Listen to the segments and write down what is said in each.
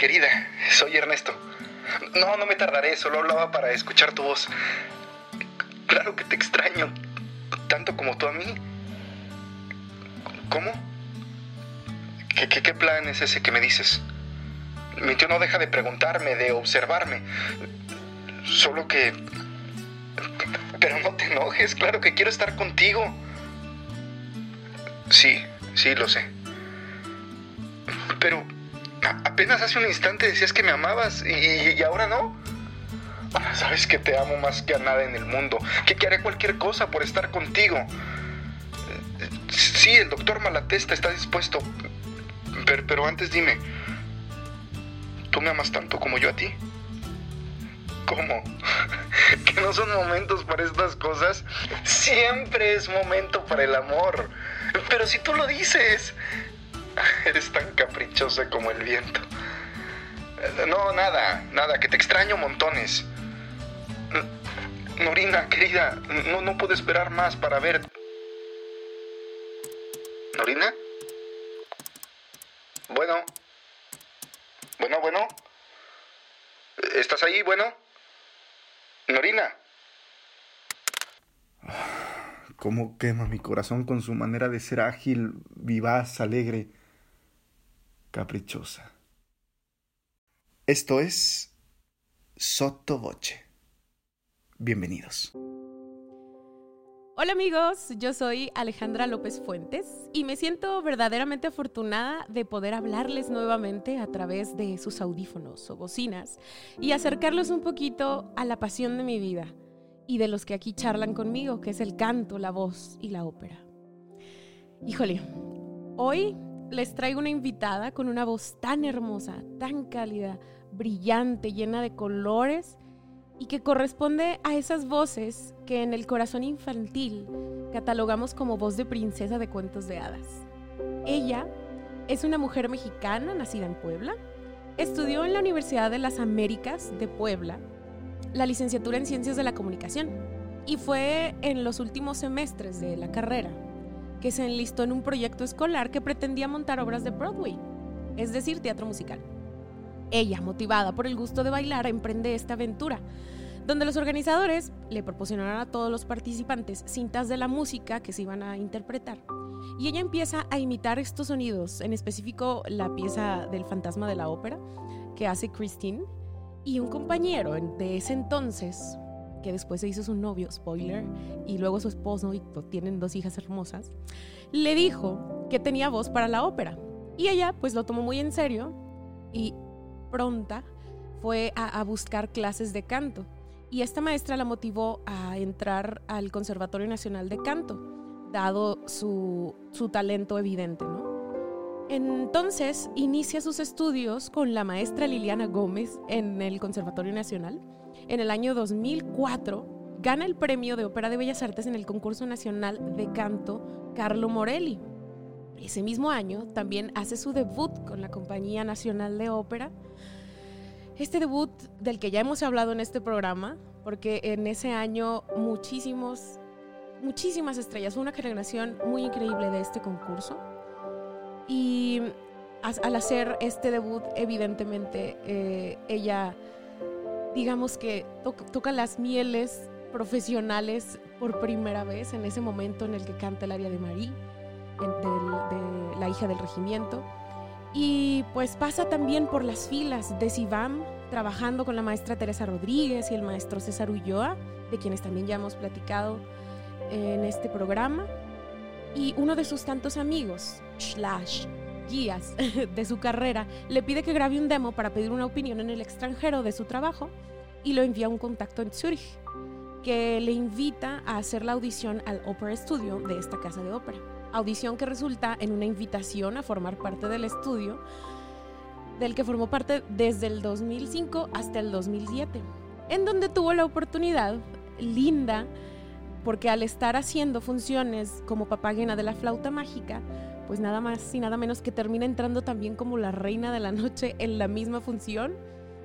Querida, soy Ernesto. No, no me tardaré, solo hablaba para escuchar tu voz. Claro que te extraño, tanto como tú a mí. ¿Cómo? ¿Qué, qué, plan es ese que me dices? Mi tío no deja de preguntarme, de observarme. Solo que... Pero no te enojes, claro que quiero estar contigo. Sí, sí, lo sé. Pero apenas hace un instante decías que me amabas y, ahora no. Sabes que te amo más que a nada en el mundo, que, haré cualquier cosa por estar contigo. Sí, el doctor Malatesta está dispuesto. Pero, pero antes dime, ¿tú me amas tanto como yo a ti? ¿Cómo? ¿Que no son momentos para estas cosas? Siempre es momento para el amor. Pero si tú lo dices, eres tan caprichosa como el viento. No, nada, nada, que te extraño montones. Norina, querida, no, no puedo esperar más para ver. ¿Norina? Bueno. Bueno, bueno. ¿Estás ahí, bueno? Norina. Cómo quema mi corazón con su manera de ser ágil, vivaz, alegre, caprichosa. Esto es Sotto Voce. Bienvenidos. Hola amigos, yo soy Alejandra López Fuentes y me siento verdaderamente afortunada de poder hablarles nuevamente a través de sus audífonos o bocinas y acercarlos un poquito a la pasión de mi vida y de los que aquí charlan conmigo, que es el canto, la voz y la ópera. Híjole, hoy les traigo una invitada con una voz tan hermosa, tan cálida, brillante, llena de colores y que corresponde a esas voces que en el corazón infantil catalogamos como voz de princesa de cuentos de hadas. Ella es una mujer mexicana nacida en Puebla, estudió en la Universidad de las Américas de Puebla la licenciatura en Ciencias de la Comunicación y fue en los últimos semestres de la carrera que se enlistó en un proyecto escolar que pretendía montar obras de Broadway, es decir, teatro musical. Ella, motivada por el gusto de bailar, emprende esta aventura, donde los organizadores le proporcionaron a todos los participantes cintas de la música que se iban a interpretar. Y ella empieza a imitar estos sonidos, en específico la pieza del fantasma de la ópera que hace Christine. Y un compañero de ese entonces, que después se hizo su novio, spoiler, y luego su esposo, y tienen dos hijas hermosas, le dijo que tenía voz para la ópera. Y ella pues lo tomó muy en serio y pronta fue a, a buscar clases de canto. Y esta maestra la motivó a entrar al Conservatorio Nacional de Canto, dado su, su talento evidente, ¿no? Entonces inicia sus estudios con la maestra Liliana Gómez en el Conservatorio Nacional. En el año 2004 gana el premio de Ópera de Bellas Artes en el concurso nacional de canto Carlo Morelli. Ese mismo año también hace su debut con la Compañía Nacional de Ópera. Este debut del que ya hemos hablado en este programa, porque en ese año muchísimos, muchísimas estrellas, una generación muy increíble de este concurso. Y al hacer este debut, evidentemente, eh, ella, digamos que to- toca las mieles profesionales por primera vez en ese momento en el que canta el área de del- de la hija del regimiento. Y pues pasa también por las filas de Sivam, trabajando con la maestra Teresa Rodríguez y el maestro César Ulloa, de quienes también ya hemos platicado en este programa. Y uno de sus tantos amigos, slash, guías de su carrera, le pide que grabe un demo para pedir una opinión en el extranjero de su trabajo y lo envía a un contacto en Zurich, que le invita a hacer la audición al Opera Studio de esta casa de ópera. Audición que resulta en una invitación a formar parte del estudio, del que formó parte desde el 2005 hasta el 2007, en donde tuvo la oportunidad linda, porque al estar haciendo funciones como papagena de la flauta mágica, pues nada más y nada menos que termina entrando también como la reina de la noche en la misma función.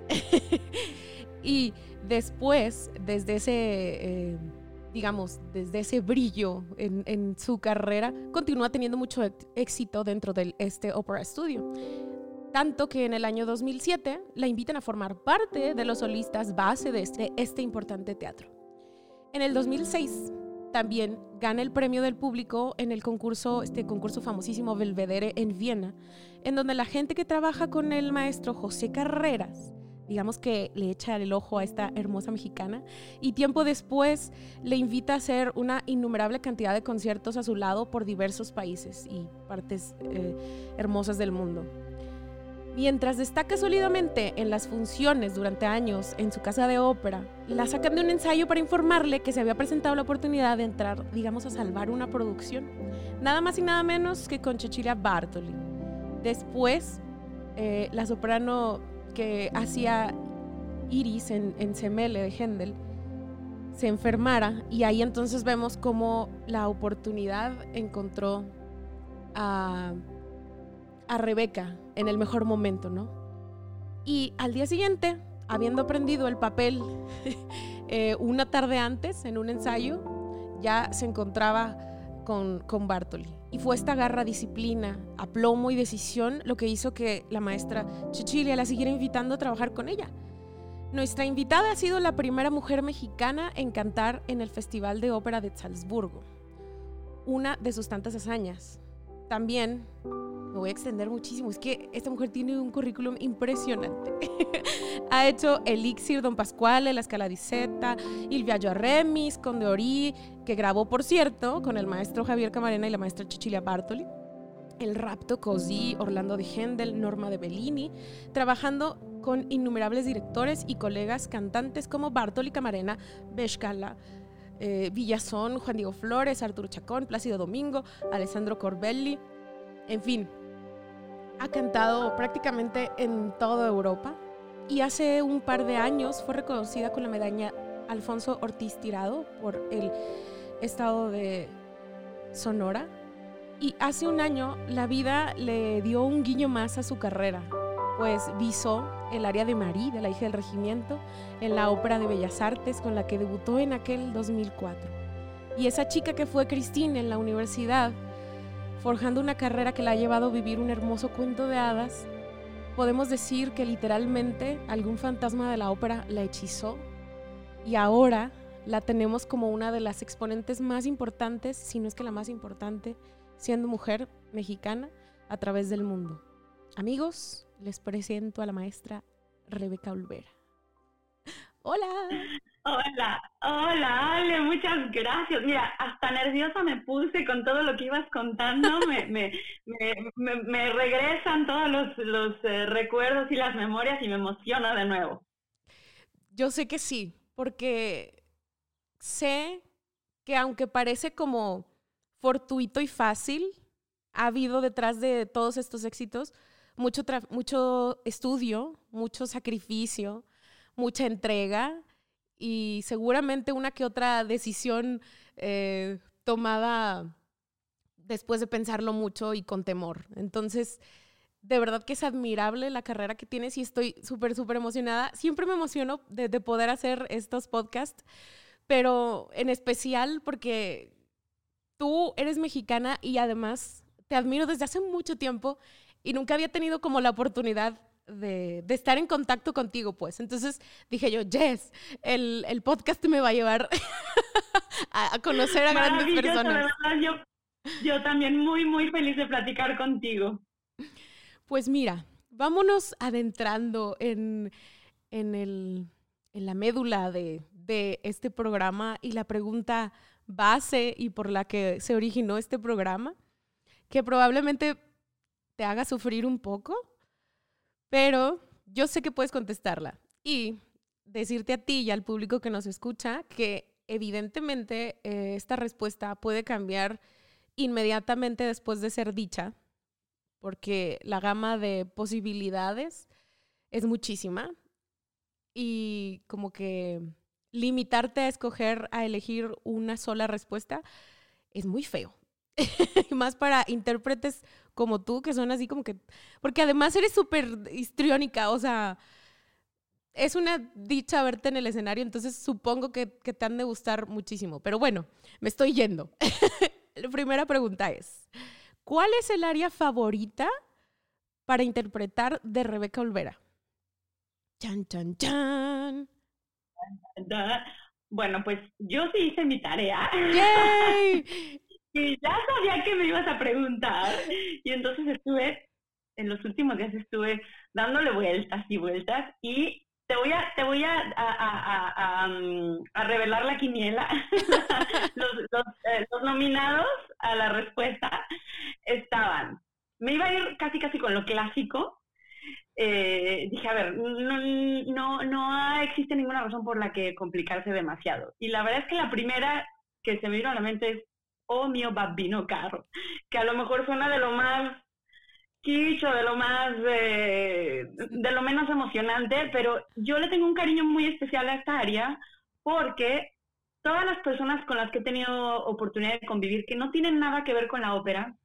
y después, desde ese, eh, digamos, desde ese brillo en, su carrera, continúa teniendo mucho éxito dentro de este Opera Studio. Tanto que en el año 2007 la invitan a formar parte de los solistas base de este, este importante teatro. En el 2006 también gana el premio del público en el concurso, este concurso famosísimo Belvedere en Viena, en donde la gente que trabaja con el maestro José Carreras digamos que le echa el ojo a esta hermosa mexicana y tiempo después le invita a hacer una innumerable cantidad de conciertos a su lado por diversos países y partes eh, hermosas del mundo. Mientras destaca sólidamente en las funciones durante años en su casa de ópera, la sacan de un ensayo para informarle que se había presentado la oportunidad de entrar, digamos, a salvar una producción. Nada más y nada menos que con Cecilia Bartoli. Después, eh, la soprano que hacía Iris en, en Semele de Händel se enfermara y ahí entonces vemos cómo la oportunidad encontró a, a Rebeca en el mejor momento, ¿no? Y al día siguiente, habiendo aprendido el papel eh, una tarde antes en un ensayo, ya se encontraba con, con Bartoli. Y fue esta garra, disciplina, aplomo y decisión lo que hizo que la maestra Cecilia la siguiera invitando a trabajar con ella. Nuestra invitada ha sido la primera mujer mexicana en cantar en el Festival de Ópera de Salzburgo, una de sus tantas hazañas. También me voy a extender muchísimo. Es que esta mujer tiene un currículum impresionante. ha hecho Elixir, Don Pascual, La Escaladiceta, Il Viaggio a Remis, Conde Ori, que grabó, por cierto, con el maestro Javier Camarena y la maestra Cecilia Bartoli. El Rapto Così, Orlando de Händel, Norma de Bellini, trabajando con innumerables directores y colegas cantantes como Bartoli Camarena, Beshkala, eh, Villazón, Juan Diego Flores, Arturo Chacón, Plácido Domingo, Alessandro Corbelli, en fin, ha cantado prácticamente en toda Europa y hace un par de años fue reconocida con la medalla Alfonso Ortiz Tirado por el estado de Sonora. Y hace un año la vida le dio un guiño más a su carrera, pues visó el área de Marí, de la hija del regimiento, en la Ópera de Bellas Artes con la que debutó en aquel 2004. Y esa chica que fue Cristina en la universidad forjando una carrera que la ha llevado a vivir un hermoso cuento de hadas, podemos decir que literalmente algún fantasma de la ópera la hechizó y ahora la tenemos como una de las exponentes más importantes, si no es que la más importante, siendo mujer mexicana a través del mundo. Amigos, les presento a la maestra Rebeca Olvera. Hola. Hola, hola Ale, muchas gracias. Mira, hasta nerviosa me puse con todo lo que ibas contando, me, me, me, me regresan todos los, los eh, recuerdos y las memorias y me emociona de nuevo. Yo sé que sí, porque sé que aunque parece como fortuito y fácil, ha habido detrás de todos estos éxitos mucho, mucho estudio, mucho sacrificio, mucha entrega y seguramente una que otra decisión eh, tomada después de pensarlo mucho y con temor. Entonces, de verdad que es admirable la carrera que tienes y estoy súper, súper emocionada. Siempre me emociono de, de, poder hacer estos podcasts, pero en especial porque tú eres mexicana y además te admiro desde hace mucho tiempo y nunca había tenido como la oportunidad de, estar en contacto contigo, pues. Entonces dije yo, Jess, el, el podcast me va a llevar a, conocer a grandes personas. yo, yo también muy, muy feliz de platicar contigo. Pues mira, vámonos adentrando en, en, el, en la médula de, de este programa y la pregunta base y por la que se originó este programa, que probablemente te haga sufrir un poco, pero yo sé que puedes contestarla y decirte a ti y al público que nos escucha que evidentemente eh, esta respuesta puede cambiar inmediatamente después de ser dicha, porque la gama de posibilidades es muchísima y como que limitarte a escoger, a elegir una sola respuesta, es muy feo. más para intérpretes como tú, que son así como que... Porque además eres súper histriónica, o sea, es una dicha verte en el escenario, entonces supongo que, te han de gustar muchísimo. Pero bueno, me estoy yendo. La primera pregunta es, ¿cuál es el área favorita para interpretar de Rebeca Olvera? Chan, chan, chan. Bueno, pues yo sí hice mi tarea. ya sabía que me ibas a preguntar. Y entonces estuve, en los últimos días estuve dándole vueltas y vueltas y te voy a, te voy a, a, a, mm, revelar la quiniela. Eh, los, nominados a la respuesta estaban. Me iba a ir casi casi con lo clásico. Eh, dije, a ver, no, no, no existe ninguna razón por la que complicarse demasiado. Y la verdad es que la primera que se me vino a la mente es Oh mio bambino caro, que a lo mejor suena de lo más quicho, de lo más, eh, de lo menos emocionante, pero yo le tengo un cariño muy especial a esta área porque todas las personas con las que he tenido oportunidad de convivir que no tienen nada que ver con la ópera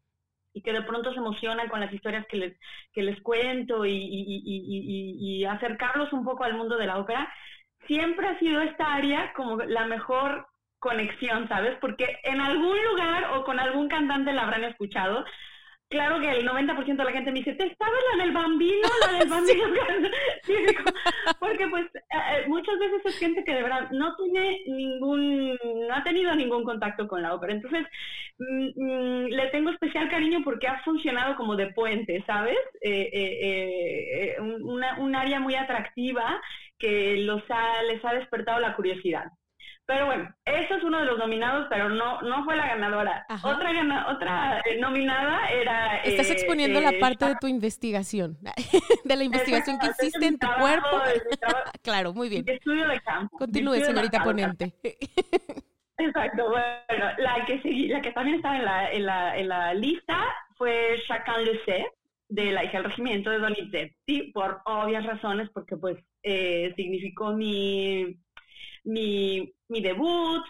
y que de pronto se emocionan con las historias que les, que les cuento y, y acercarlos un poco al mundo de la ópera, siempre ha sido esta área como la mejor conexión, ¿sabes? Porque en algún lugar o con algún cantante la habrán escuchado, claro que el 90% de la gente me dice, ¿te sabes la del bambino? La del bambino. Porque pues eh, eh, muchas veces es gente que de verdad no tiene ningún, no ha tenido ningún contacto con la ópera. Entonces, mm, mm, le tengo especial cariño porque ha funcionado como de puente, ¿sabes? Eh, un área muy atractiva que los ha, les ha despertado la curiosidad. Pero bueno, eso es uno de los nominados, pero no, no fue la ganadora. Otra, otra eh, nominada era... Estás exponiendo la eh, parte de tu investigación, de la investigación que hiciste en tu cuerpo. claro, muy bien. Estudio de campo. Continúe, señorita ponente. Exacto, bueno, la que, la que también estaba en la, en la, en la lista fue Chacun Le de la hija del regimiento de Donizetti, por obvias razones, porque pues eh, significó mi mi, mi debut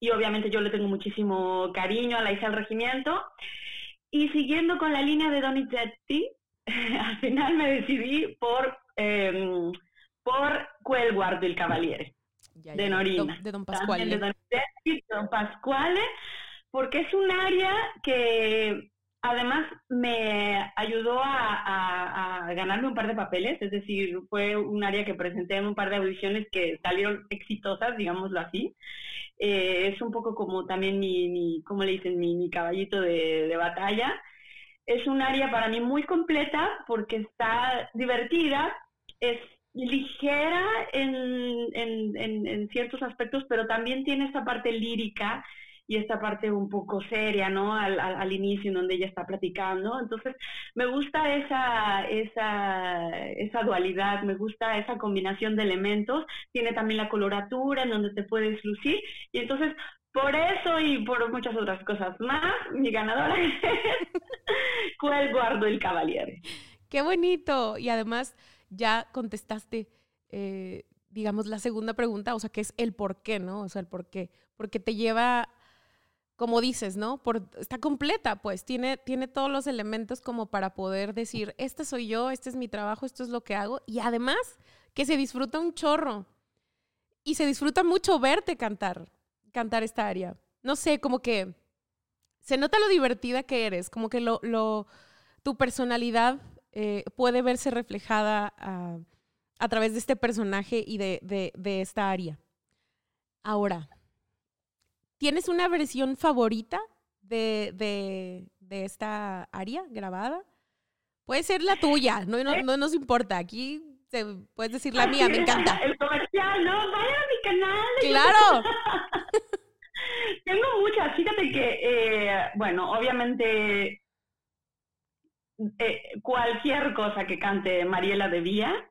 y obviamente yo le tengo muchísimo cariño a la hija del regimiento. Y siguiendo con la línea de Donizetti, al final me decidí por, eh, por Quel Guardo il Cavaliere, de Norina. De Don Pasquale. De Don Pasquale, porque es un área que Además, me ayudó a, ganarme un par de papeles, es decir, fue un área que presenté en un par de audiciones que salieron exitosas, digámoslo así. Eh, es un poco como también mi, mi ¿cómo le dicen? Mi, caballito de, batalla. Es un área para mí muy completa porque está divertida, es ligera en, en ciertos aspectos, pero también tiene esa parte lírica y esta parte un poco seria, ¿no? Al, al, inicio en donde ella está platicando. Entonces, me gusta esa, esa, esa dualidad, me gusta esa combinación de elementos. Tiene también la coloratura en donde te puedes lucir. Y entonces, por eso y por muchas otras cosas más, mi ganadora es Guardo el Cavaliere. Qué bonito. Y además, ya contestaste. Eh, digamos, la segunda pregunta, o sea, que es el por qué, ¿no? O sea, el por qué. Porque te lleva como dices, ¿no? Por, está completa, pues tiene, tiene todos los elementos como para poder decir, este soy yo, este es mi trabajo, esto es lo que hago. Y además que se disfruta un chorro. Y se disfruta mucho verte cantar, cantar esta área. No sé, como que se nota lo divertida que eres, como que lo, tu personalidad eh, puede verse reflejada a, través de este personaje y de, de esta área. Ahora, ¿Tienes una versión favorita de, de, esta área grabada? Puede ser la tuya, no, no, nos importa. Aquí puedes decir la mía, me encanta. El comercial, no, vaya a mi canal. Claro. Tengo muchas, fíjate que, eh, bueno, obviamente eh, cualquier cosa que cante Mariela de Vía,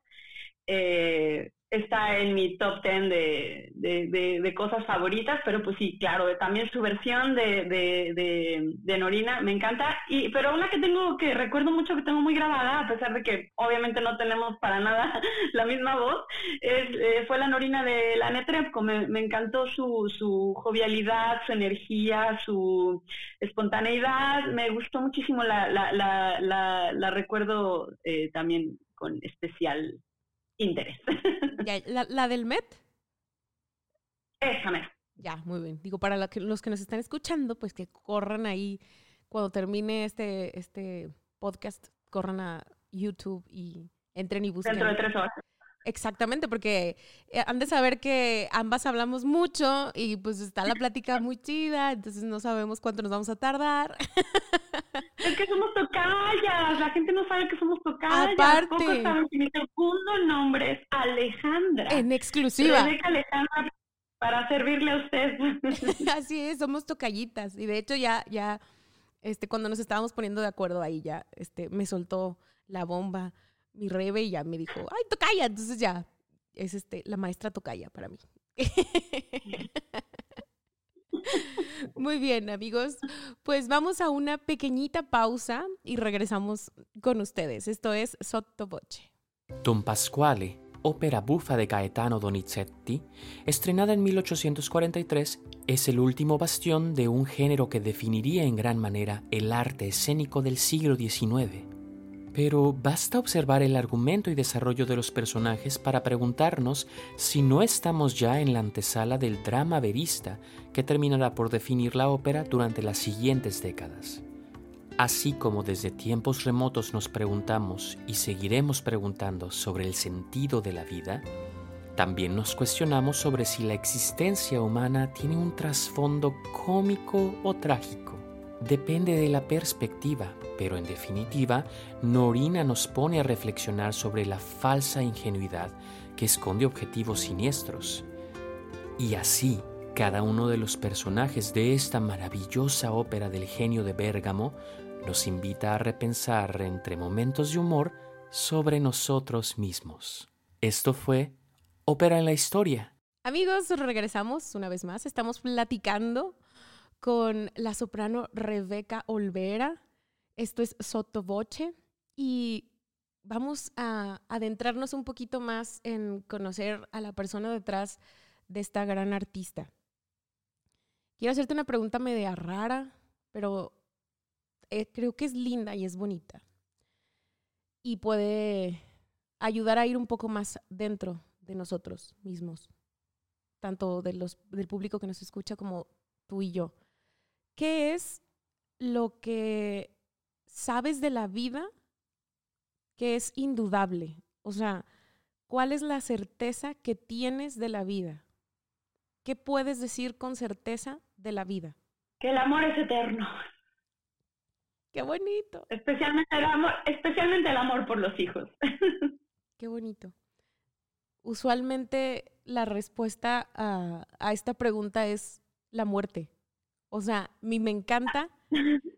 eh, está en mi top 10 de, de, de, cosas favoritas, pero pues sí, claro, también su versión de, Norina me encanta. Y, pero una que tengo, que recuerdo mucho, que tengo muy grabada, a pesar de que obviamente no tenemos para nada la misma voz, es, eh, fue la Norina de la Netrepco. Me, me encantó su, su jovialidad, su energía, su espontaneidad. Me gustó muchísimo, la, la, la, la, recuerdo eh, también con especial interés. ¿la, del Met? Esa Ya, muy bien. Digo, para los que nos están escuchando, pues que corran ahí cuando termine este, este podcast, corran a YouTube y entren y busquen. Dentro de tres horas. Exactamente, porque eh, han de saber que ambas hablamos mucho y pues está la plática muy chida, entonces no sabemos cuánto nos vamos a tardar. Es que somos tocallas, la gente no sabe que somos tocallas. Aparte. saben que mi segundo nombre es Alejandra. En exclusiva. Alejandra para servirle a usted. Así es, somos tocallitas y de hecho ya, ya, este, cuando nos estábamos poniendo de acuerdo ahí ya, este, me soltó la bomba mi rebe y ya me dijo, ay, tocaya. Entonces ya es este, la maestra tocaya para mí. Muy bien, amigos. Pues vamos a una pequeñita pausa y regresamos con ustedes. Esto es Sottovoce. Don Pasquale, ópera bufa de Gaetano Donizetti, estrenada en 1843, es el último bastión de un género que definiría en gran manera el arte escénico del siglo XIX. Pero basta observar el argumento y desarrollo de los personajes para preguntarnos si no estamos ya en la antesala del drama verista que terminará por definir la ópera durante las siguientes décadas. Así como desde tiempos remotos nos preguntamos y seguiremos preguntando sobre el sentido de la vida, también nos cuestionamos sobre si la existencia humana tiene un trasfondo cómico o trágico. Depende de la perspectiva, pero en definitiva, Norina nos pone a reflexionar sobre la falsa ingenuidad que esconde objetivos siniestros. Y así, cada uno de los personajes de esta maravillosa ópera del genio de Bérgamo nos invita a repensar entre momentos de humor sobre nosotros mismos. Esto fue Ópera en la Historia. Amigos, regresamos una vez más. Estamos platicando con la soprano Rebeca Olvera esto es Sotoboche y vamos a adentrarnos un poquito más en conocer a la persona detrás de esta gran artista. Quiero hacerte una pregunta media rara, pero eh, creo que es linda y es bonita. Y puede ayudar a ir un poco más dentro de nosotros mismos, tanto de los, del público que nos escucha como tú y yo. ¿Qué es lo que sabes de la vida que es indudable. O sea, ¿cuál es la certeza que tienes de la vida? ¿Qué puedes decir con certeza de la vida? Que el amor es eterno. Qué bonito. Especialmente el amor, especialmente el amor por los hijos. Qué bonito. Usualmente la respuesta a, a esta pregunta es la muerte. O sea, mí me encanta,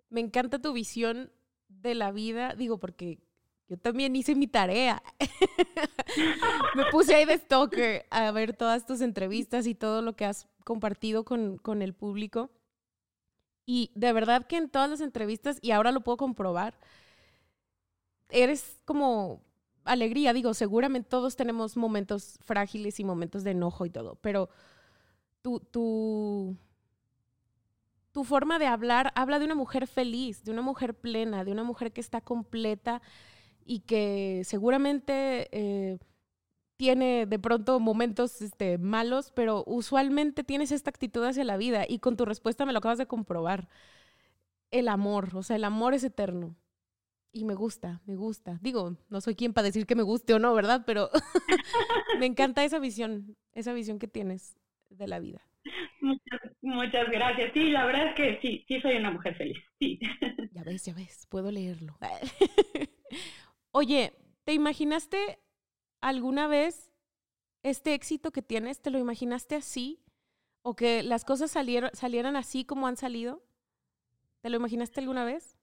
me encanta tu visión de la vida, digo, porque yo también hice mi tarea. Me puse ahí de stalker a ver todas tus entrevistas y todo lo que has compartido con, con el público. Y de verdad que en todas las entrevistas, y ahora lo puedo comprobar, eres como alegría. Digo, seguramente todos tenemos momentos frágiles y momentos de enojo y todo, pero tu, tu, tu forma de hablar habla de una mujer feliz, de una mujer plena, de una mujer que está completa y que seguramente eh, tiene de pronto momentos este, malos, pero usualmente tienes esta actitud hacia la vida y con tu respuesta me lo acabas de comprobar. El amor, o sea, el amor es eterno. Y me gusta, me gusta. Digo, no soy quien para decir que me guste o no, ¿verdad? Pero me encanta esa visión, esa visión que tienes de la vida. Muchas, gracias. Sí, la verdad es que sí, sí soy una mujer feliz. Sí. Ya ves, ya ves, puedo leerlo. Oye, ¿te imaginaste alguna vez este éxito que tienes? ¿Te lo imaginaste así? ¿O que las cosas salieron, salieran así como han salido? ¿Te lo imaginaste alguna vez?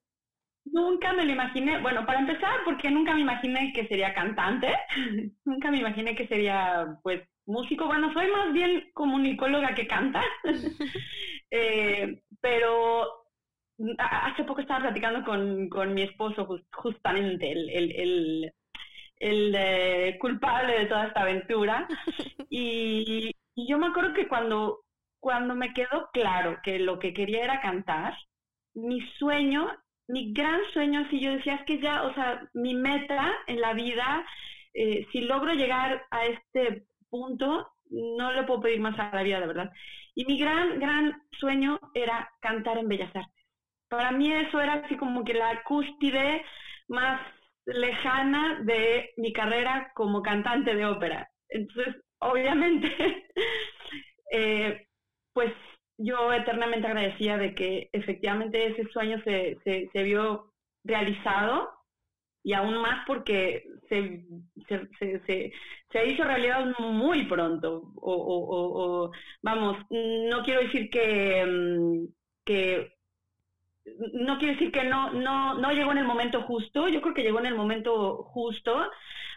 Nunca me lo imaginé, bueno, para empezar, porque nunca me imaginé que sería cantante, nunca me imaginé que sería, pues, músico, bueno, soy más bien comunicóloga que canta, eh, pero hace poco estaba platicando con, mi esposo justamente, el, eh, culpable de toda esta aventura, y, yo me acuerdo que cuando, cuando me quedó claro que lo que quería era cantar, mi sueño, mi gran sueño, así yo decía, es que ya, o sea, mi meta en la vida eh, si logro llegar a este punto, no le puedo pedir más a la vida, de verdad. Y mi gran, gran sueño era cantar en Bellas Artes. Para mí eso era así como que la cúspide más lejana de mi carrera como cantante de ópera. Entonces, obviamente, eh, pues yo eternamente agradecía de que efectivamente ese sueño se, se, se vio realizado y aún más porque se, se, se, se, hizo realidad muy pronto. O, o, vamos, no quiero decir que, mm, que no quiero decir que no, no, no llegó en el momento justo, yo creo que llegó en el momento justo.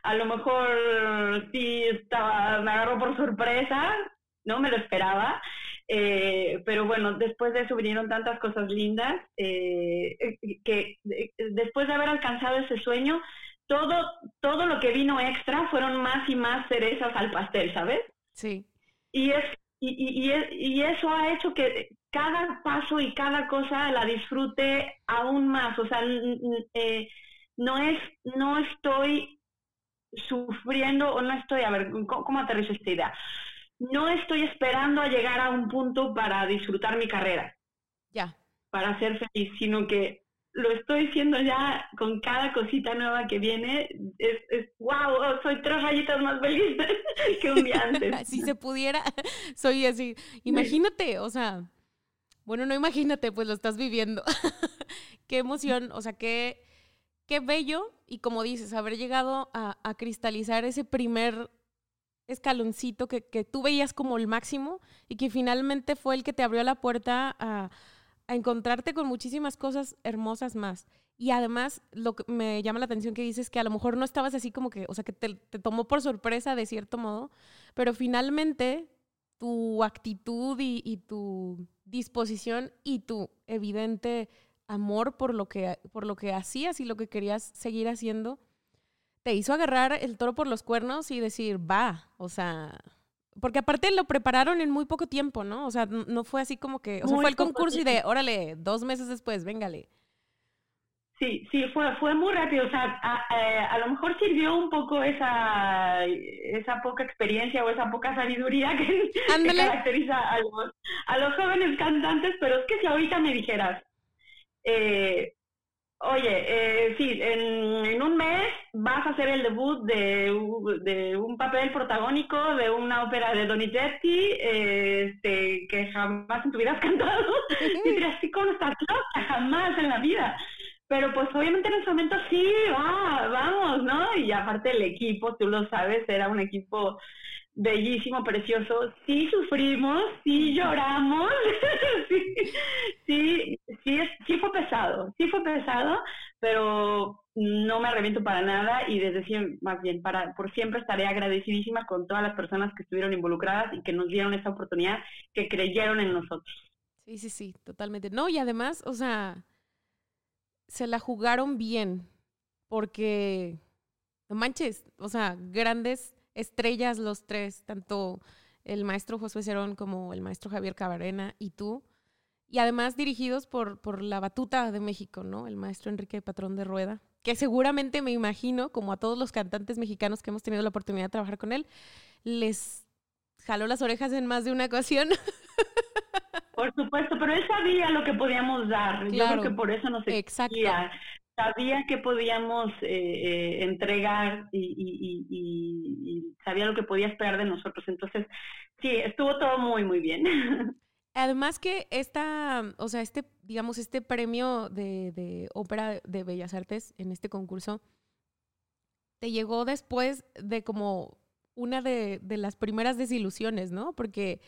A lo mejor sí estaba, me agarró por sorpresa, no me lo esperaba. Eh, pero bueno, después de eso vinieron tantas cosas lindas eh, que después de haber alcanzado ese sueño, todo, todo lo que vino extra fueron más y más cerezas al pastel, ¿sabes? Sí. Y, es, y, y, y eso ha hecho que cada paso y cada cosa la disfrute aún más. O sea, eh, no es, no estoy sufriendo o no estoy, a ver, ¿cómo, cómo aterrizo esta idea? No estoy esperando a llegar a un punto para disfrutar mi carrera. Ya. Para ser feliz, sino que lo estoy haciendo ya con cada cosita nueva que viene. Es, es wow, soy tres rayitas más feliz que un día antes. si se pudiera, soy así. Imagínate, o sea, bueno, no imagínate, pues lo estás viviendo. qué emoción, o sea, qué, qué bello. Y como dices, haber llegado a, a cristalizar ese primer escaloncito que, que, tú veías como el máximo y que finalmente fue el que te abrió la puerta a, encontrarte con muchísimas cosas hermosas más. Y además, lo que me llama la atención que dices que a lo mejor no estabas así como que, o sea, que te, te tomó por sorpresa de cierto modo, pero finalmente tu actitud y, y, tu disposición y tu evidente amor por lo que, por lo que hacías y lo que querías seguir haciendo, te hizo agarrar el toro por los cuernos y decir, va, o sea, porque aparte lo prepararon en muy poco tiempo, ¿no? O sea, no fue así como que, o sea, fue el concurso y de, órale, dos meses después, véngale. Sí, sí, fue, fue muy rápido. O sea, a, a, eh, a, lo mejor sirvió un poco esa, esa poca experiencia o esa poca sabiduría que, que caracteriza a los, a los jóvenes cantantes, pero es que si ahorita me dijeras, eh, Oye, eh, sí, en, en, un mes vas a hacer el debut de, de, un papel protagónico de una ópera de Donizetti este, que jamás en tu vida has cantado. y dirás, sí, ¿cómo estás loca? Jamás en la vida. Pero pues obviamente en ese momento sí, va, vamos, ¿no? Y aparte el equipo, tú lo sabes, era un equipo bellísimo, precioso. Sí sufrimos, sí lloramos, sí, sí, sí, sí fue pesado, sí fue pesado, pero no me arrepiento para nada y desde siempre, más bien, para, por siempre estaré agradecidísima con todas las personas que estuvieron involucradas y que nos dieron esa oportunidad, que creyeron en nosotros. Sí, sí, sí, totalmente. No, y además, o sea, se la jugaron bien, porque, no manches, o sea, grandes estrellas los tres, tanto el maestro Josué Cerón como el maestro Javier Cabarena y tú. Y además dirigidos por, por la batuta de México, ¿no? El maestro Enrique Patrón de Rueda, que seguramente me imagino, como a todos los cantantes mexicanos que hemos tenido la oportunidad de trabajar con él, les jaló las orejas en más de una ocasión. Por supuesto, pero él sabía lo que podíamos dar. Claro, Yo creo que por eso nos exigía sabía que podíamos eh, eh, entregar y, sabía lo que podía esperar de nosotros. Entonces, sí, estuvo todo muy, muy bien. Además que esta, o sea, este, digamos, este premio de, de ópera de Bellas Artes en este concurso, te llegó después de como una de, de las primeras desilusiones, ¿no? Porque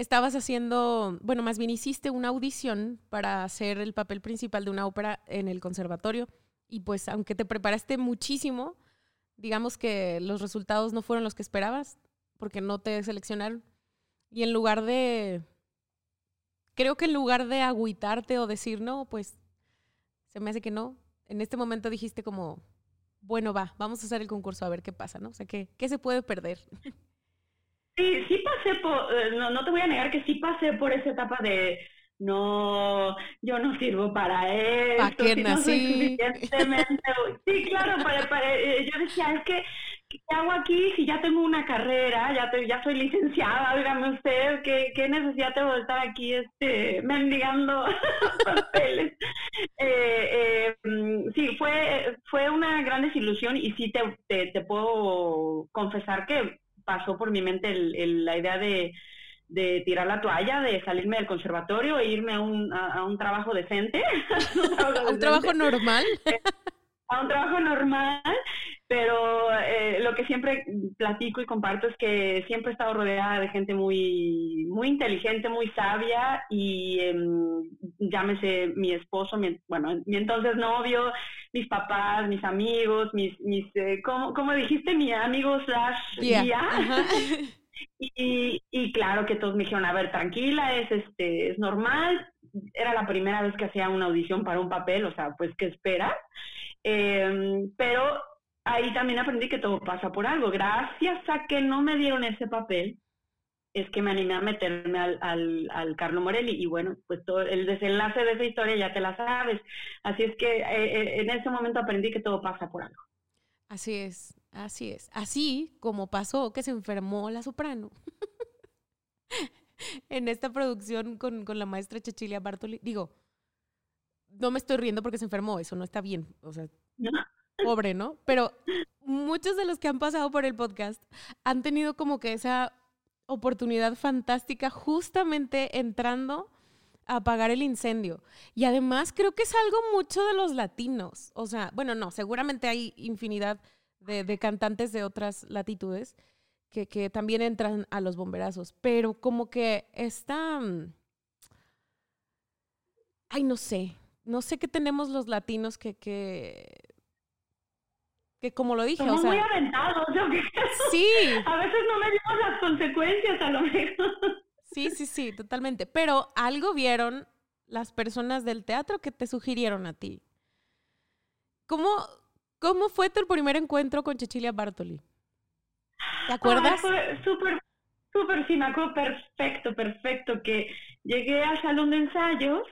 estabas haciendo, bueno, más bien hiciste una audición para hacer el papel principal de una ópera en el conservatorio y pues aunque te preparaste muchísimo, digamos que los resultados no fueron los que esperabas porque no te seleccionaron. Y en lugar de, creo que en lugar de agüitarte o decir no, pues se me hace que no, en este momento dijiste como, bueno, va, vamos a hacer el concurso a ver qué pasa, ¿no? O sea, ¿qué, qué se puede perder? Sí, sí pasé por, eh, no, no te voy a negar que sí pasé por esa etapa de no, yo no sirvo para esto, ¿Para qué si nací? no soy suficientemente... sí, claro, para, para, eh, yo decía, es que ¿qué hago aquí si ya tengo una carrera, ya ya soy licenciada, dígame usted, ¿qué, qué necesidad tengo de estar aquí este, mendigando papeles? Eh, eh, sí, fue, fue una gran desilusión y sí te, te, puedo confesar que pasó por mi mente la idea de, de tirar la toalla, de salirme del conservatorio e irme a un, a, un trabajo decente. ¿A un trabajo normal? a un trabajo normal, pero eh, lo que siempre platico y comparto es que siempre he estado rodeada de gente muy, muy inteligente, muy sabia y em, llámese mi esposo, mi, bueno, mi entonces novio, mis papás, mis amigos, mis, mis eh, ¿cómo, dijiste? Mi amigo slash guía. Y, y, claro que todos me dijeron, a ver, tranquila, es, este, es normal. Era la primera vez que hacía una audición para un papel, o sea, pues, ¿qué esperas? Em, pero ahí también aprendí que todo pasa por algo. Gracias a que no me dieron ese papel, es que me animé a meterme al, al, al Carlo Morelli y bueno, pues todo el desenlace de esa historia ya te la sabes. Así es que eh, eh, en ese momento aprendí que todo pasa por algo. Así es, así es. Así como pasó que se enfermó la soprano. en esta producción con, con la maestra Cecilia Bartoli. Digo, no me estoy riendo porque se enfermó, eso no está bien, o sea, pobre, ¿no? Pero muchos de los que han pasado por el podcast han tenido como que esa oportunidad fantástica justamente entrando a apagar el incendio. Y además creo que es algo mucho de los latinos, o sea, bueno, no, seguramente hay infinidad de, de cantantes de otras latitudes que, que también entran a los bomberazos, pero como que esta... Mm, ay, no sé, no sé qué tenemos los latinos que, que, que como lo dije, Somos muy aventados, yo Sí. A veces no medimos las consecuencias, a lo mejor. Sí, sí, sí, totalmente. Pero algo vieron las personas del teatro que te sugirieron a ti. ¿Cómo, cómo fue tu primer encuentro con Cecilia Bartoli? ¿Te acuerdas? fue súper, súper, sí, me acuerdo perfecto, perfecto, que llegué al salón de ensayos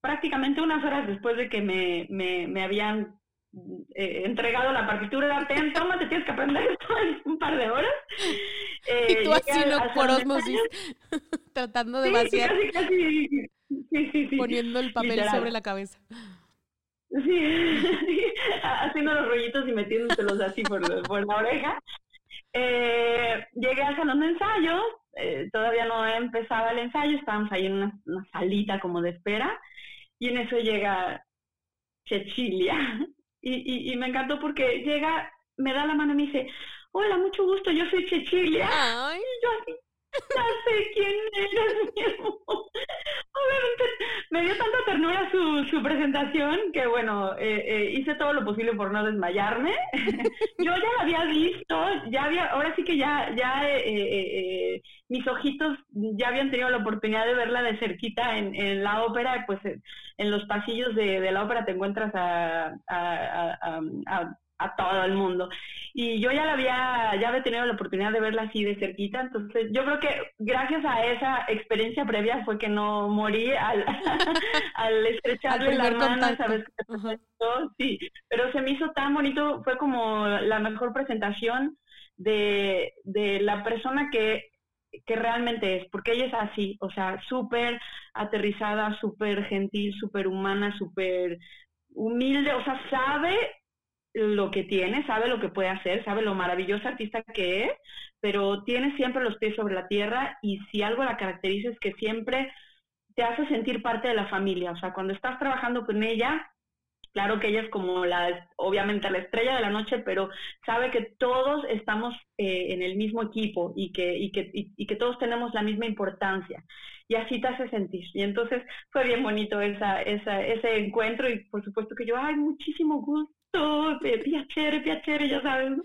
prácticamente unas horas después de que me, me, me habían eh, entregado la partitura arte, toma, te tienes que aprender esto en un par de horas. y tú eh, así no por osmosis, tratando de vaciar, poniendo el papel sobre la cabeza. Sí, haciendo los rollitos y metiéndoselos así por, por la oreja. Eh, llegué al salón de ensayo, todavía no empezaba el ensayo, estábamos ahí en una, una salita como de espera y en eso llega Cecilia. Y, y, me encantó porque llega, me da la mano y me dice, hola, mucho gusto, yo soy Cecilia. Ay. Y yo así, ya sé quién eres, mi Obviamente me dio tanta ternura su, su presentación que, bueno, eh, eh, hice todo lo posible por no desmayarme. Yo ya la había visto, ya había, ahora sí que ya, ya eh, mis ojitos ya habían tenido la oportunidad de verla de cerquita en, en la ópera, pues en los pasillos de, de la ópera te encuentras a, a, a a todo el mundo. Y yo ya la había, ya había tenido la oportunidad de verla así de cerquita, entonces yo creo que gracias a esa experiencia previa fue que no morí al, al estrecharle la mano, ¿sabes? Sí, pero se me hizo tan bonito, fue como la mejor presentación de, de la persona que que realmente es, porque ella es así, o sea, súper aterrizada, súper gentil, súper humana, súper humilde, o sea, sabe lo que tiene, sabe lo que puede hacer, sabe lo maravillosa artista que es, pero tiene siempre los pies sobre la tierra y si algo la caracteriza es que siempre te hace sentir parte de la familia. O sea, cuando estás trabajando con ella, claro que ella es como la, obviamente la estrella de la noche, pero sabe que todos estamos eh, en el mismo equipo y que, y, que, y, que todos tenemos la misma importancia. Y así te hace sentir. Y entonces fue bien bonito esa, esa, ese encuentro y por supuesto que yo, ay, muchísimo gusto piacere, piacere, ya sabes.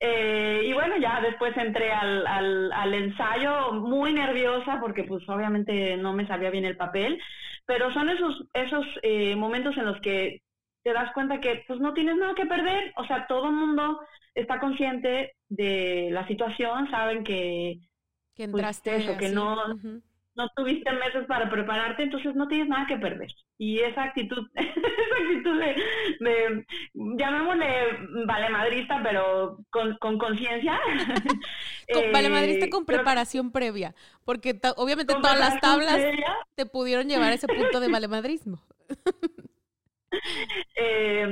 Eh, y bueno, ya después entré al, al, al, ensayo muy nerviosa porque pues obviamente no me sabía bien el papel, pero son esos, esos eh, momentos en los que te das cuenta que pues no tienes nada que perder, o sea, todo el mundo está consciente de la situación, saben que que pues, entraste eso, que no no tuviste meses para prepararte, entonces no tienes nada que perder. Y esa actitud, esa actitud de, de llamémosle vale madrista, pero con conciencia. Con, vale madrista con preparación previa, porque obviamente todas las tablas te pudieron llevar a ese punto de valemadrismo. eh,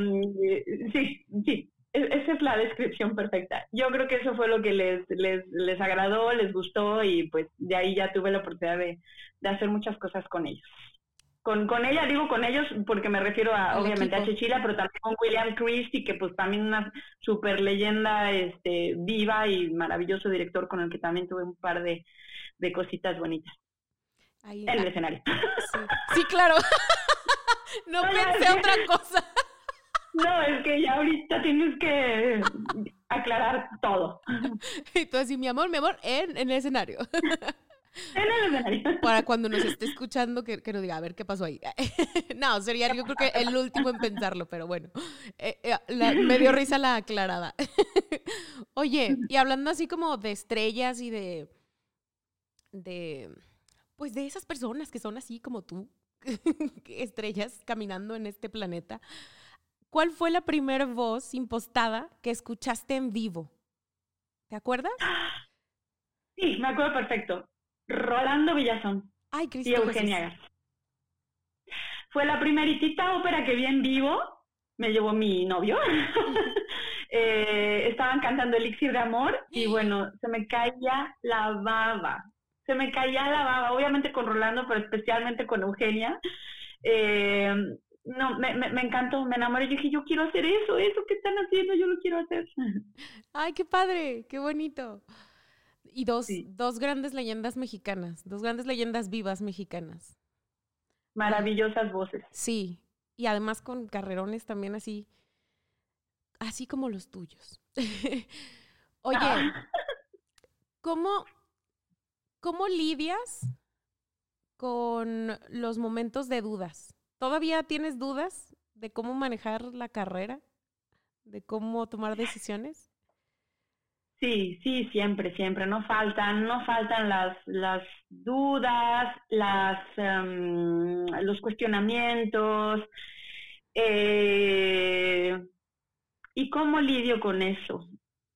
sí, sí, esa es la descripción perfecta. Yo creo que eso fue lo que les, les, les agradó, les gustó y pues de ahí ya tuve la oportunidad de, de hacer muchas cosas con ellos. Con, con ella, digo con ellos porque me refiero a, obviamente a Chechila, pero también con William Christie, que pues también una super leyenda este, viva y maravilloso director con el que también tuve un par de, de cositas bonitas. en el escenario. Sí, claro. no pensé otra cosa. No, es que ya ahorita tienes que aclarar todo. Y tú así, mi amor, mi amor, en, el escenario. En el escenario. Para cuando nos esté escuchando, que, que nos diga, a ver qué pasó ahí. No, sería yo creo que el último en pensarlo, pero bueno. Eh, eh, me dio risa la aclarada. Oye, y hablando así como de estrellas y de. de. pues de esas personas que son así como tú, estrellas caminando en este planeta. ¿Cuál fue la primera voz impostada que escuchaste en vivo? ¿Te acuerdas? Sí, me acuerdo perfecto. Rolando Villazón. Ay, Cristo y Eugenia Fue la primeritita ópera que vi en vivo. Me llevó mi novio. Eh, estaban cantando Elixir de Amor y bueno, se me caía la baba. Se me caía la baba, obviamente con Rolando, pero especialmente con Eugenia. Eh, no, me, me, encantó, me enamoré. Yo dije, yo quiero hacer eso, eso que están haciendo, yo lo quiero hacer. Ay, qué padre, qué bonito. Y dos, dos grandes leyendas mexicanas, dos grandes leyendas vivas mexicanas. Maravillosas voces. Sí, y además con carrerones también así, así como los tuyos. Oye, ah. ¿cómo, ¿cómo lidias con los momentos de dudas? ¿Todavía tienes dudas de cómo manejar la carrera? ¿De cómo tomar decisiones? Sí, sí, siempre, siempre. No faltan, no faltan las, las dudas, las, em, los cuestionamientos. Eh, ¿Y cómo lidio con eso?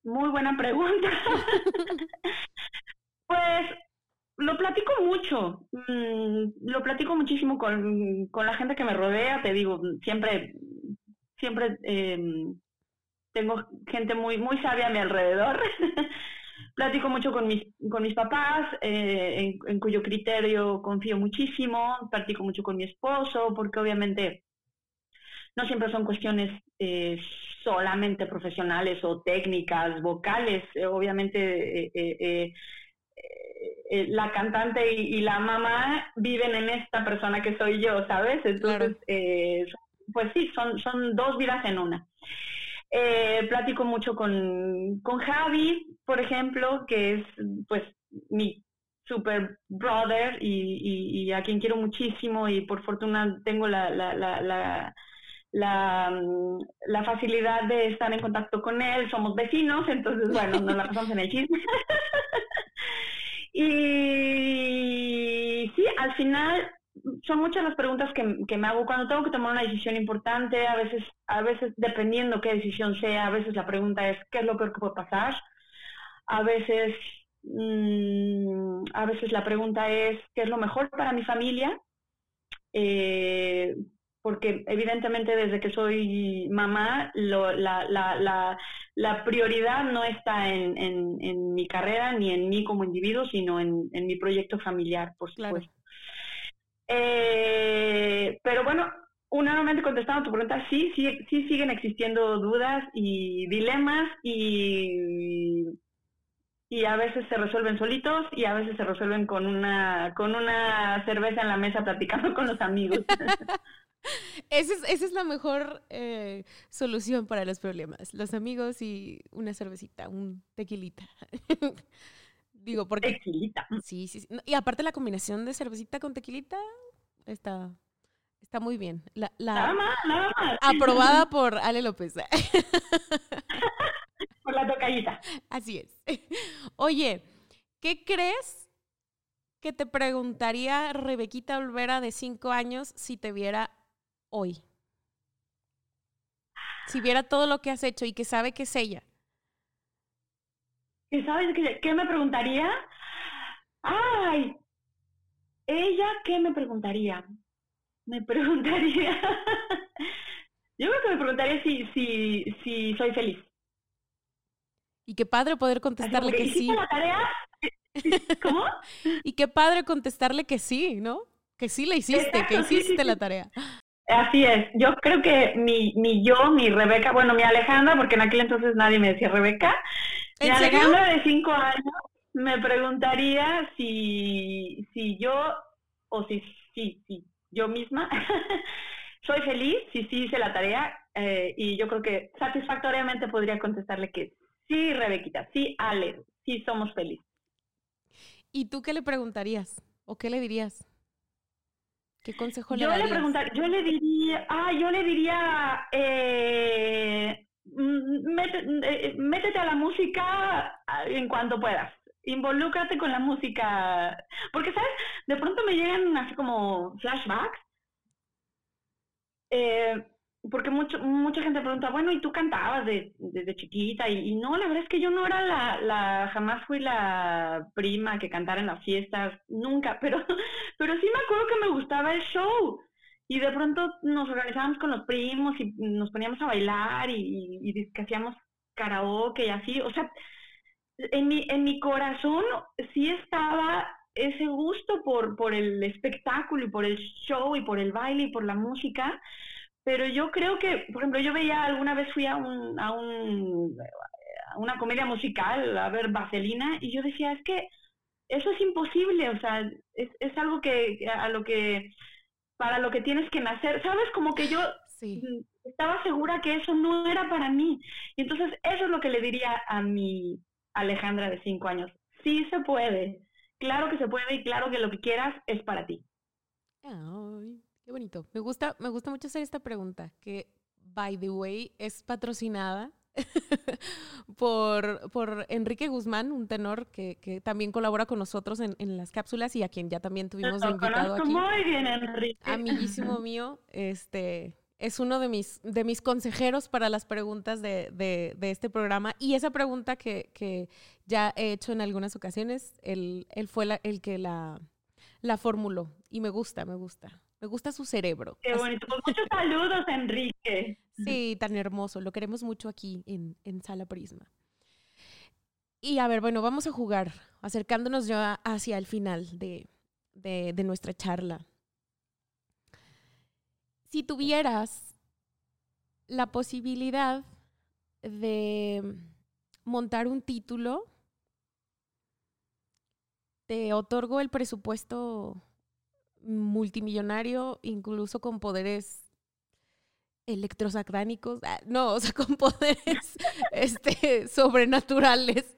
Muy buena pregunta. pues lo platico mucho, mm, lo platico muchísimo con, con, la gente que me rodea, te digo, siempre, siempre em, tengo gente muy, muy sabia a mi alrededor. platico mucho con mis, con mis papás, eh, en, cuyo criterio confío muchísimo, platico mucho con mi esposo, porque obviamente no siempre son cuestiones eh, solamente profesionales o técnicas, vocales, obviamente eh, la cantante y, la mamá viven en esta persona que soy yo, ¿sabes? Entonces, eh, pues sí, son, son dos vidas en una. Eh, platico mucho con, con Javi, por ejemplo, que es pues mi super brother y, a quien quiero muchísimo y por fortuna tengo la, la, la, la la, mm, la, facilidad de estar en contacto con él, somos vecinos, entonces bueno, nos la pasamos en el chisme. Y sí, al final son muchas las preguntas que, que, me hago. Cuando tengo que tomar una decisión importante, a veces, a veces dependiendo qué decisión sea, a veces la pregunta es qué es lo peor que puede pasar, a veces, mm, a veces la pregunta es qué es lo mejor para mi familia, eh, porque evidentemente desde que soy mamá, lo, la, la, la, la, prioridad no está en, en, mi carrera ni en mí como individuo, sino en, en mi proyecto familiar, por supuesto. Eh, pero bueno, nuevamente contestando a tu pregunta, sí, sí, sí siguen existiendo dudas y dilemas y y a veces se resuelven solitos y a veces se resuelven con una con una cerveza en la mesa platicando con los amigos. Esa es, la mejor eh, solución para los problemas. Los amigos y una cervecita, un tequilita. Digo, porque... Tequilita. Sí, sí, Y aparte la combinación de cervecita con tequilita está, está muy bien. La, Nada más, nada más. Aprobada por Ale López. por la tocallita. Así es. Oye, ¿qué crees que te preguntaría Rebequita Olvera de cinco años si te viera hoy? Si viera todo lo que has hecho y que sabe que es ella. ¿Y sabes qué, qué me preguntaría? ¡Ay! ¿Ella qué me preguntaría? Me preguntaría. Yo creo que me preguntaría si, si, si soy feliz. Y qué padre poder contestarle que sí. la tarea? ¿Cómo? y qué padre contestarle que sí, ¿no? Que sí la hiciste, que hiciste la tarea. Así es. Yo creo que mi, mi yo, mi Rebeca, bueno, mi Alejandra, porque en aquel entonces nadie me decía Rebeca, mi Alejandra de cinco años me preguntaría si, si yo, o si, si, si yo misma, soy feliz, si sí hice la tarea, eh, y yo creo que satisfactoriamente podría contestarle que sí, Rebequita, sí, Ale, sí somos felices. ¿Y tú qué le preguntarías? ¿O qué le dirías? ¿Qué consejo le yo darías? Le preguntar, yo le diría, ah, yo le diría, eh, mm, eh, métete a la música en cuanto puedas. Involúcrate con la música. Porque, ¿sabes? De pronto me llegan así como flashbacks. Eh, porque mucho, mucha gente pregunta, bueno, ¿y tú cantabas de, desde chiquita? Y, no, la verdad es que yo no era la, la, jamás fui la prima que cantara en las fiestas, nunca, pero, pero sí me acuerdo que me gustaba el show. Y de pronto nos organizábamos con los primos y nos poníamos a bailar y, y, hacíamos karaoke y así. O sea, en mi, en mi corazón sí estaba ese gusto por, por el espectáculo y por el show y por el baile y por la música pero yo creo que, por ejemplo, yo veía, alguna vez fui a, un, a, un, a una comedia musical a ver Vaselina y yo decía, es que eso es imposible, o sea, es, es algo que a lo que, para lo que tienes que nacer, ¿sabes? Como que yo estaba segura que eso no era para mí. Y entonces eso es lo que le diría a mi Alejandra de cinco años. Sí se puede, claro que se puede y claro que lo que quieras es para ti. Ay. Qué bonito. Me gusta, me gusta mucho hacer esta pregunta, que, by the way, es patrocinada por, por Enrique Guzmán, un tenor que, que también colabora con nosotros en, en, las cápsulas y a quien ya también tuvimos de invitado aquí. Muy bien, Enrique. Amiguísimo mío, este es uno de mis, de mis consejeros para las preguntas de, de, de este programa. Y esa pregunta que, que, ya he hecho en algunas ocasiones, él, él fue la, el que la, la formuló. Y me gusta, me gusta. Me gusta su cerebro. Qué bonito. Pues muchos saludos, Enrique. Sí, tan hermoso. Lo queremos mucho aquí en, en Sala Prisma. Y a ver, bueno, vamos a jugar, acercándonos ya hacia el final de, de, de nuestra charla. Si tuvieras la posibilidad de montar un título, te otorgo el presupuesto multimillonario, incluso con poderes electrosacránicos, ah, no, o sea, con poderes este, sobrenaturales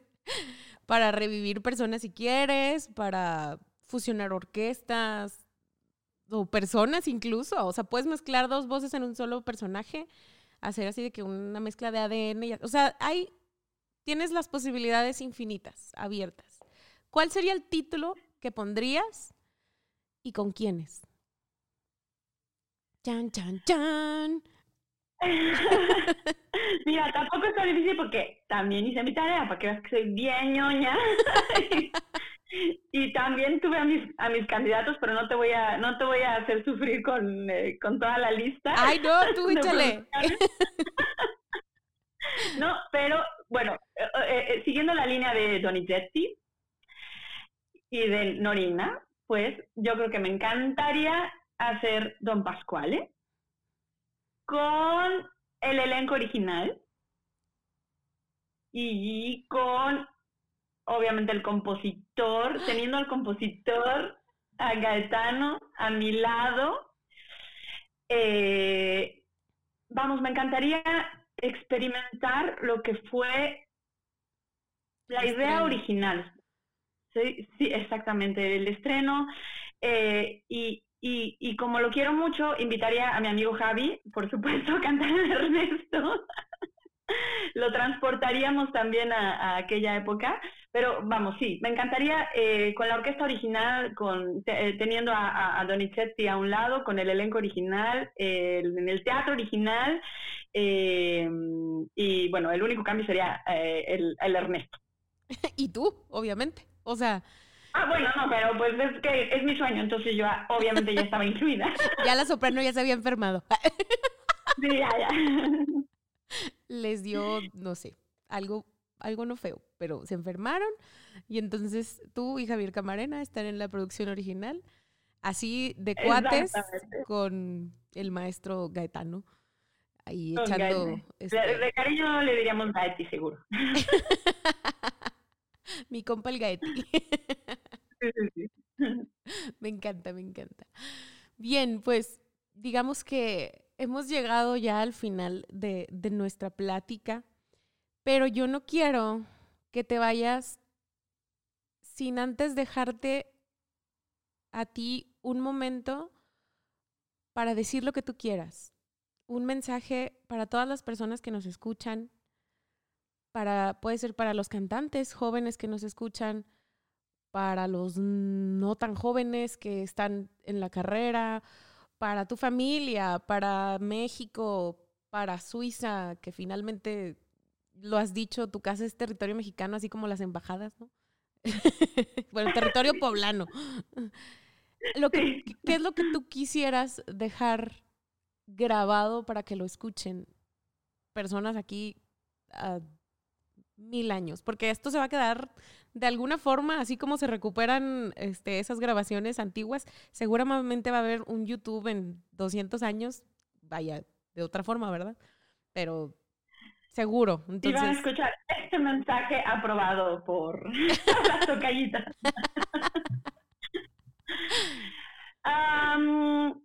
para revivir personas si quieres, para fusionar orquestas o personas incluso, o sea, puedes mezclar dos voces en un solo personaje, hacer así de que una mezcla de ADN, o sea, hay, tienes las posibilidades infinitas, abiertas. ¿Cuál sería el título que pondrías y con quiénes. Chan, chan, chan. Mira, tampoco es tan difícil porque también hice mi tarea, para que veas que soy bien ñoña. y, también tuve a mis, a mis candidatos, pero no te voy a, no te voy a hacer sufrir con, eh, con toda la lista. Ay, no, tú échale. no, pero bueno, eh, eh, siguiendo la línea de Donizetti y de Norina, pues yo creo que me encantaría hacer Don Pasquale con el elenco original y con, obviamente, el compositor, teniendo al compositor, a Gaetano, a mi lado. Eh, vamos, me encantaría experimentar lo que fue la idea original, Sí, exactamente, el estreno. Eh, y, y, y, como lo quiero mucho, invitaría a mi amigo Javi, por supuesto, a cantar en Ernesto. lo transportaríamos también a, aquella época, Pero vamos, sí, me encantaría eh, con la orquesta original, con, eh, teniendo a, Donizetti a un lado, con el elenco original, en el teatro original, y bueno, el único cambio sería el, el Ernesto. y tú, obviamente. O sea, Ah, bueno, no, pero pues es que es mi sueño, entonces yo obviamente ya estaba incluida. Ya la soprano ya se había enfermado. Sí, ya, ya. Les dio, no sé, algo, algo no feo, pero se enfermaron y entonces tú y Javier Camarena están en la producción original, así de cuates con el maestro Gaetano. Ahí echando... Este de, cariño le diríamos Gaeti, seguro. Mi compa el Gaeti. me encanta, me encanta. Bien, pues digamos que hemos llegado ya al final de, de nuestra plática, pero yo no quiero que te vayas sin antes dejarte a ti un momento para decir lo que tú quieras. Un mensaje para todas las personas que nos escuchan, puede ser para los cantantes jóvenes que nos escuchan, para los no tan jóvenes que están en la carrera, para tu familia, para México, para Suiza, que finalmente lo has dicho, tu casa es territorio mexicano, así como las embajadas, ¿no? bueno, territorio poblano. ¿Qué es lo que tú quisieras dejar grabado para que lo escuchen personas aquí a mil años? Porque esto se va a quedar de alguna forma, así como se recuperan este, esas grabaciones antiguas, seguramente va a haber un YouTube en 200 años, vaya, de otra forma, ¿verdad? Pero seguro. Entonces... Y van a escuchar este mensaje aprobado por las tocallitas.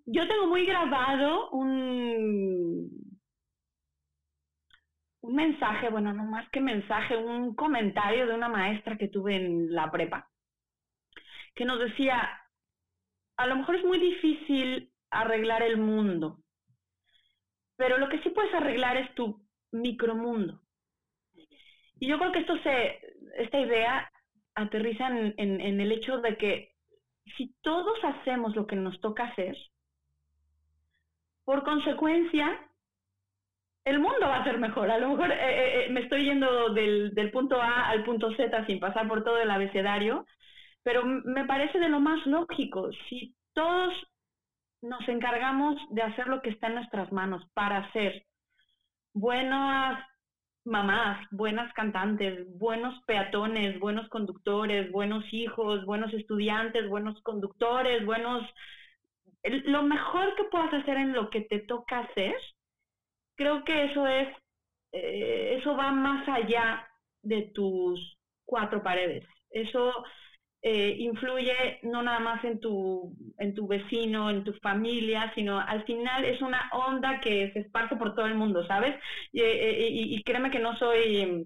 yo tengo muy grabado un un mensaje, bueno, no más que mensaje, un comentario de una maestra que tuve en la prepa, que nos decía, a lo mejor es muy difícil arreglar el mundo, pero lo que sí puedes arreglar es tu micromundo. Y yo creo que esto se, esta idea aterriza en, en el hecho de que si todos hacemos lo que nos toca hacer, por consecuencia, el mundo va a ser mejor. A lo mejor eh, eh, eh, me estoy yendo del, del, punto A al punto Z sin pasar por todo el abecedario, pero me parece de lo más lógico. Si todos nos encargamos de hacer lo que está en nuestras manos para ser buenas mamás, buenas cantantes, buenos peatones, buenos conductores, buenos hijos, buenos estudiantes, buenos conductores, buenos... Lo mejor que puedas hacer en lo que te toca hacer creo que eso es, eh, eso va más allá de tus cuatro paredes. Eso eh, influye no nada más en tu, en tu vecino, en tu familia, sino al final es una onda que se esparce por todo el mundo, ¿sabes? Y, eh, y, créeme que no soy,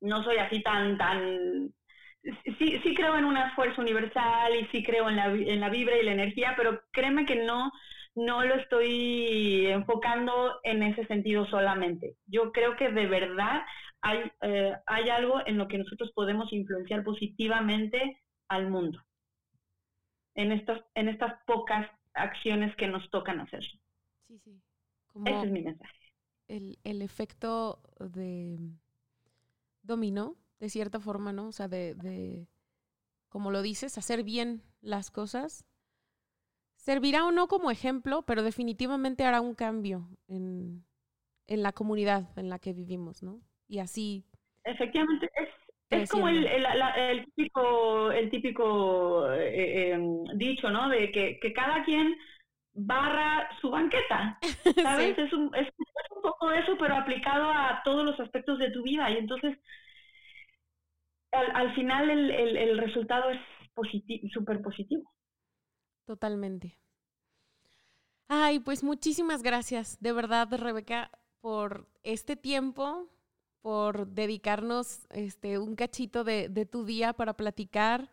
no soy así tan, tan, sí, sí creo en un esfuerzo universal y sí creo en la, en la vibra y la energía, pero créeme que no, no lo estoy enfocando en ese sentido solamente. Yo creo que de verdad hay, eh, hay algo en lo que nosotros podemos influenciar positivamente al mundo, en estas, en estas pocas acciones que nos tocan hacer. Sí, sí. Ese es mi mensaje. El, el efecto de dominó, de cierta forma, ¿no? O sea, de, de, como lo dices, hacer bien las cosas servirá o no como ejemplo, pero definitivamente hará un cambio en, la comunidad en la que vivimos, ¿no? Y así. Efectivamente, es, es como el, el, típico, el típico eh, em, dicho, ¿no? De que, cada quien barra su banqueta, ¿sabes? es, un, es, un poco eso, pero aplicado a todos los aspectos de tu vida. Y entonces, al, al final el, el resultado es súper positivo. Totalmente. Ay, pues muchísimas gracias, de verdad, Rebeca, por este tiempo, por dedicarnos este, un cachito de, tu día para platicar.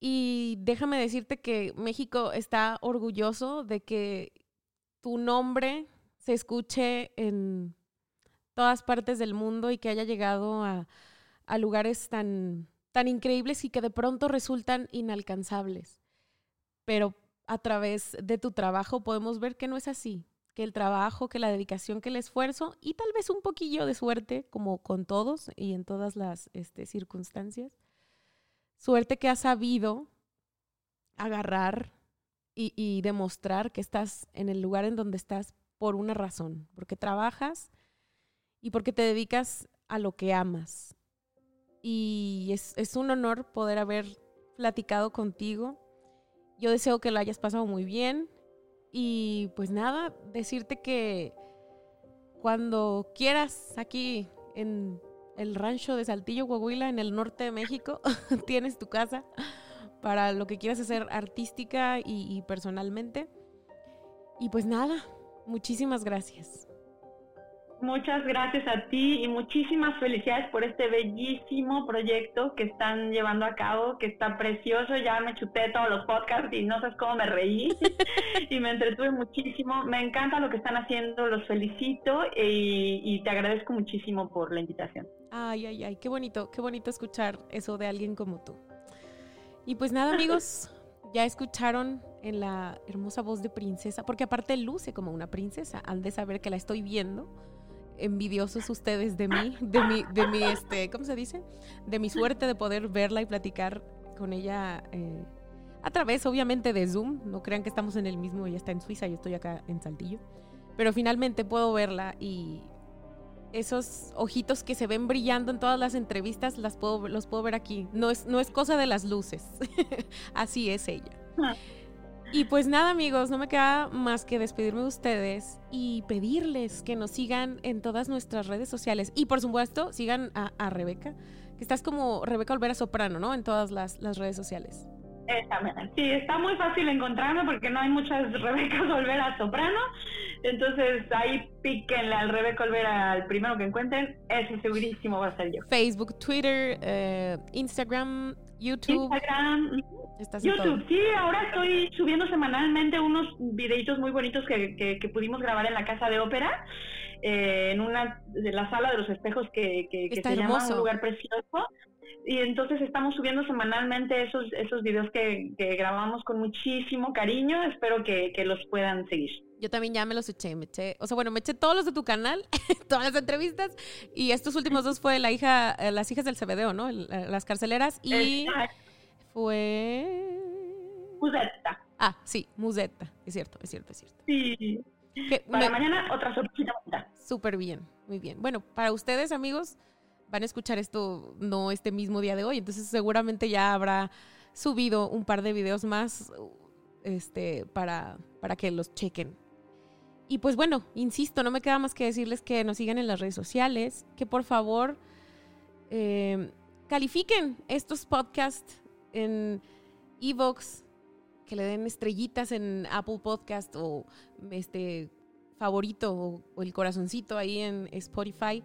Y déjame decirte que México está orgulloso de que tu nombre se escuche en todas partes del mundo y que haya llegado a, a lugares tan, tan increíbles y que de pronto resultan inalcanzables. Pero a través de tu trabajo podemos ver que no es así, que el trabajo, que la dedicación, que el esfuerzo y tal vez un poquillo de suerte, como con todos y en todas las este, circunstancias, suerte que has sabido agarrar y, demostrar que estás en el lugar en donde estás por una razón, porque trabajas y porque te dedicas a lo que amas. Y es, es, un honor poder haber platicado contigo. Yo deseo que lo hayas pasado muy bien. Y pues nada, decirte que cuando quieras aquí en el rancho de Saltillo, Coahuila, en el norte de México, tienes tu casa para lo que quieras hacer artística y, y personalmente. Y pues nada, muchísimas gracias. Muchas gracias a ti y muchísimas felicidades por este bellísimo proyecto que están llevando a cabo, que está precioso. Ya me chuté todos los podcasts y no sabes cómo me reí y me entretuve muchísimo. Me encanta lo que están haciendo, los felicito y, y, te agradezco muchísimo por la invitación. Ay, ay, ay, qué bonito, qué bonito escuchar eso de alguien como tú. Y pues nada, amigos, ya escucharon en la hermosa voz de princesa, porque aparte luce como una princesa, han de saber que la estoy viendo envidiosos ustedes de mí, de mi, de mi, este, ¿cómo se dice? De mi suerte de poder verla y platicar con ella eh, a través, obviamente, de Zoom. No crean que estamos en el mismo, ella está en Suiza, yo estoy acá en Saltillo. Pero finalmente puedo verla y esos ojitos que se ven brillando en todas las entrevistas las puedo, los puedo ver aquí. No es, no es cosa de las luces, así es ella. Y pues nada amigos, no me queda más que despedirme de ustedes y pedirles que nos sigan en todas nuestras redes sociales. Y por supuesto, sigan a, Rebeca, que estás como Rebeca Olvera Soprano, ¿no? En todas las, redes sociales. Sí, está muy fácil encontrarme porque no hay muchas Rebecas Olvera Soprano. Entonces ahí píquenle al Rebeca Olvera al primero que encuentren. Eso segurísimo va a ser yo. Facebook, Twitter, eh, Instagram, YouTube. Instagram. YouTube, sí, ahora estoy subiendo semanalmente unos videitos muy bonitos que, que, pudimos grabar en la casa de ópera, eh, en una de la sala de los espejos que, que se llama un lugar precioso. Y entonces estamos subiendo semanalmente esos, esos videos que, grabamos con muchísimo cariño. Espero que, los puedan seguir. Yo también ya me los eché, me eché, o sea, bueno, me eché todos los de tu canal, todas las entrevistas, y estos últimos dos fue la hija, eh, las hijas del CBDO, ¿no? las carceleras y fue... Musetta. Ah, sí, Musetta. Es cierto, es cierto, es cierto. Sí. para mañana otra sorpresa. Súper bien, muy bien. Bueno, para ustedes, amigos, van a escuchar esto no este mismo día de hoy, entonces seguramente ya habrá subido un par de videos más este, para, para que los chequen. Y pues bueno, insisto, no me queda más que decirles que nos sigan en las redes sociales, que por favor eh, califiquen estos podcasts en Evox, que le den estrellitas en Apple Podcast o este favorito o, el corazoncito ahí en Spotify.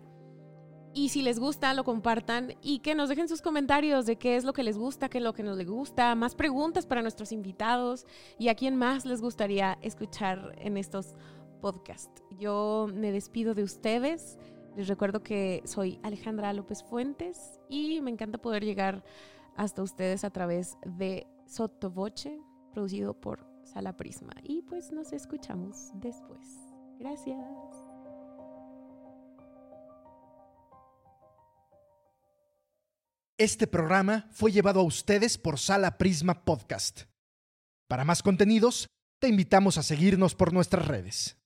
Y si les gusta, lo compartan y que nos dejen sus comentarios de qué es lo que les gusta, qué es lo que no les gusta, más preguntas para nuestros invitados y a quién más les gustaría escuchar en estos podcasts. Yo me despido de ustedes. Les recuerdo que soy Alejandra López Fuentes y me encanta poder llegar hasta ustedes a través de Sotoboche, producido por Sala Prisma. Y pues nos escuchamos después. Gracias. Este programa fue llevado a ustedes por Sala Prisma Podcast. Para más contenidos, te invitamos a seguirnos por nuestras redes.